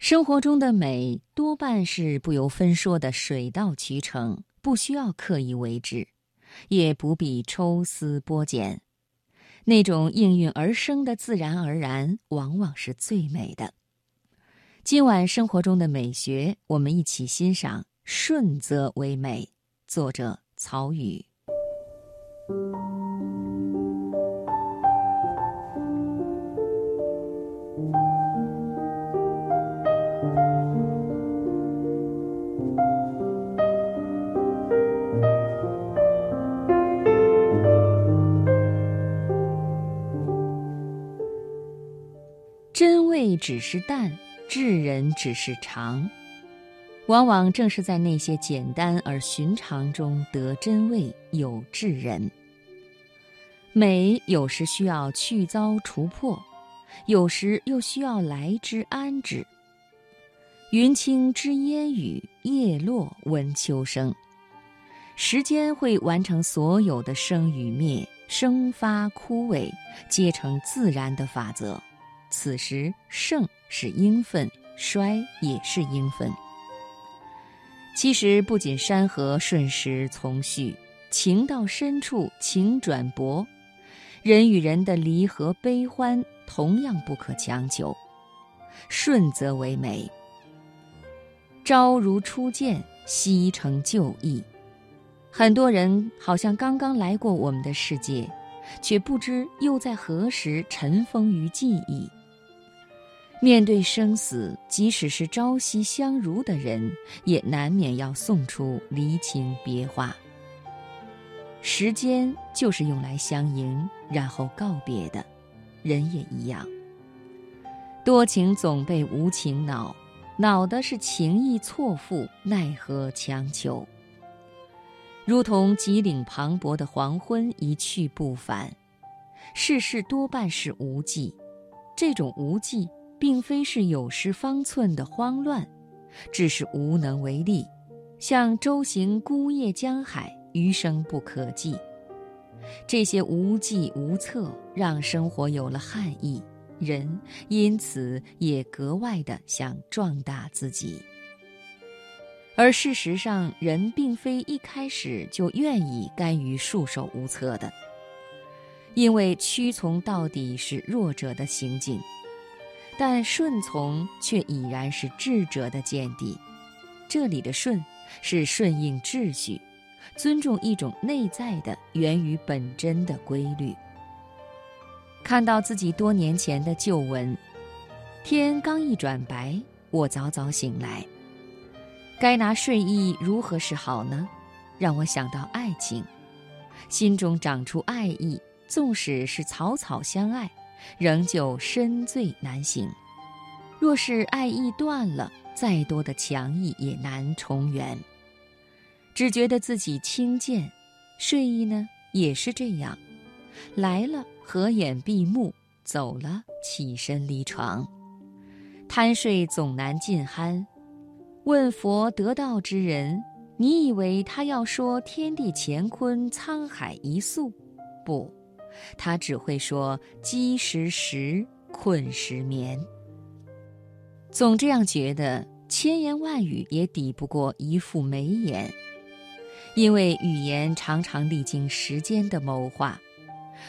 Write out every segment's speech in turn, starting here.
生活中的美多半是不由分说的水到渠成，不需要刻意为之，也不必抽丝剥茧。那种应运而生的自然而然，往往是最美的。今晚生活中的美学，我们一起欣赏《顺则为美》，作者曹禺。真味只是淡，智人只是常。往往正是在那些简单而寻常中得真味，有智人。美有时需要去糟除破，有时又需要来之安之。云清知烟雨，叶落闻秋声。时间会完成所有的生与灭，生发枯萎，皆成自然的法则。此时盛是应分，衰也是应分。其实不仅山河顺时从序，情到深处情转薄，人与人的离合悲欢同样不可强求。顺则为美。朝如初见，夕成旧忆。很多人好像刚刚来过我们的世界，却不知又在何时尘封于记忆。面对生死，即使是朝夕相如的人，也难免要送出离情别话。时间就是用来相迎，然后告别的，人也一样。多情总被无情恼，恼的是情意错付，奈何强求。如同极岭磅礴的黄昏，一去不返。世事多半是无际，这种无际。并非是有失方寸的慌乱，只是无能为力，像舟行孤夜江海，余生不可计。这些无计无策，让生活有了憾意，人因此也格外的想壮大自己。而事实上，人并非一开始就愿意甘于束手无策的，因为屈从到底是弱者的行径。但顺从却已然是智者的见地。这里的顺，是顺应秩序，尊重一种内在的源于本真的规律。看到自己多年前的旧文，天刚一转白，我早早醒来。该拿睡意如何是好呢？让我想到爱情，心中长出爱意，纵使是草草相爱。仍旧深醉难醒。若是爱意断了，再多的强意也难重圆。只觉得自己轻贱，睡意呢也是这样，来了合眼闭目，走了起身离床。贪睡总难尽酣。问佛得道之人，你以为他要说天地乾坤、沧海一粟？不。他只会说“饥时食，困时眠”。总这样觉得，千言万语也抵不过一副眉眼，因为语言常常历经时间的谋划，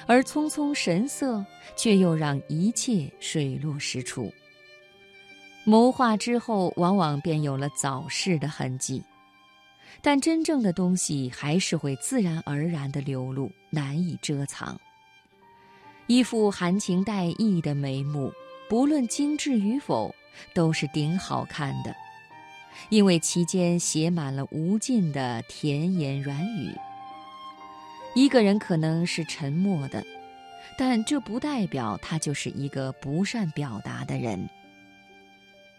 而匆匆神色却又让一切水落石出。谋划之后，往往便有了早逝的痕迹，但真正的东西还是会自然而然地流露，难以遮藏。一副含情带意的眉目，不论精致与否，都是顶好看的，因为其间写满了无尽的甜言软语。一个人可能是沉默的，但这不代表他就是一个不善表达的人。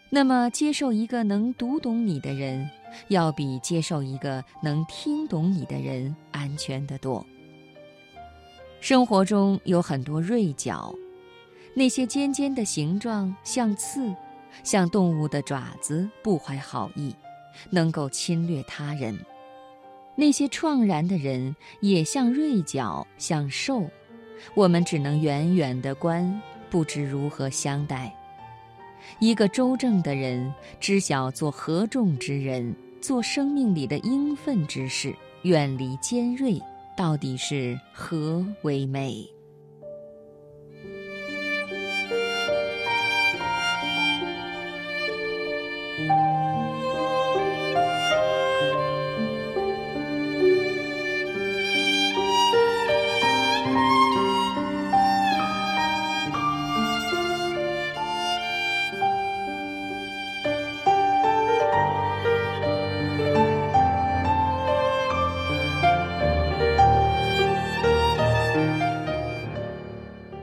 那么，接受一个能读懂你的人，要比接受一个能听懂你的人安全得多。生活中有很多锐角，那些尖尖的形状像刺，像动物的爪子，不怀好意，能够侵略他人；那些怆然的人也像锐角，像兽，我们只能远远地观，不知如何相待。一个周正的人，知晓做合众之人，做生命里的应分之事，远离尖锐，到底是何为美？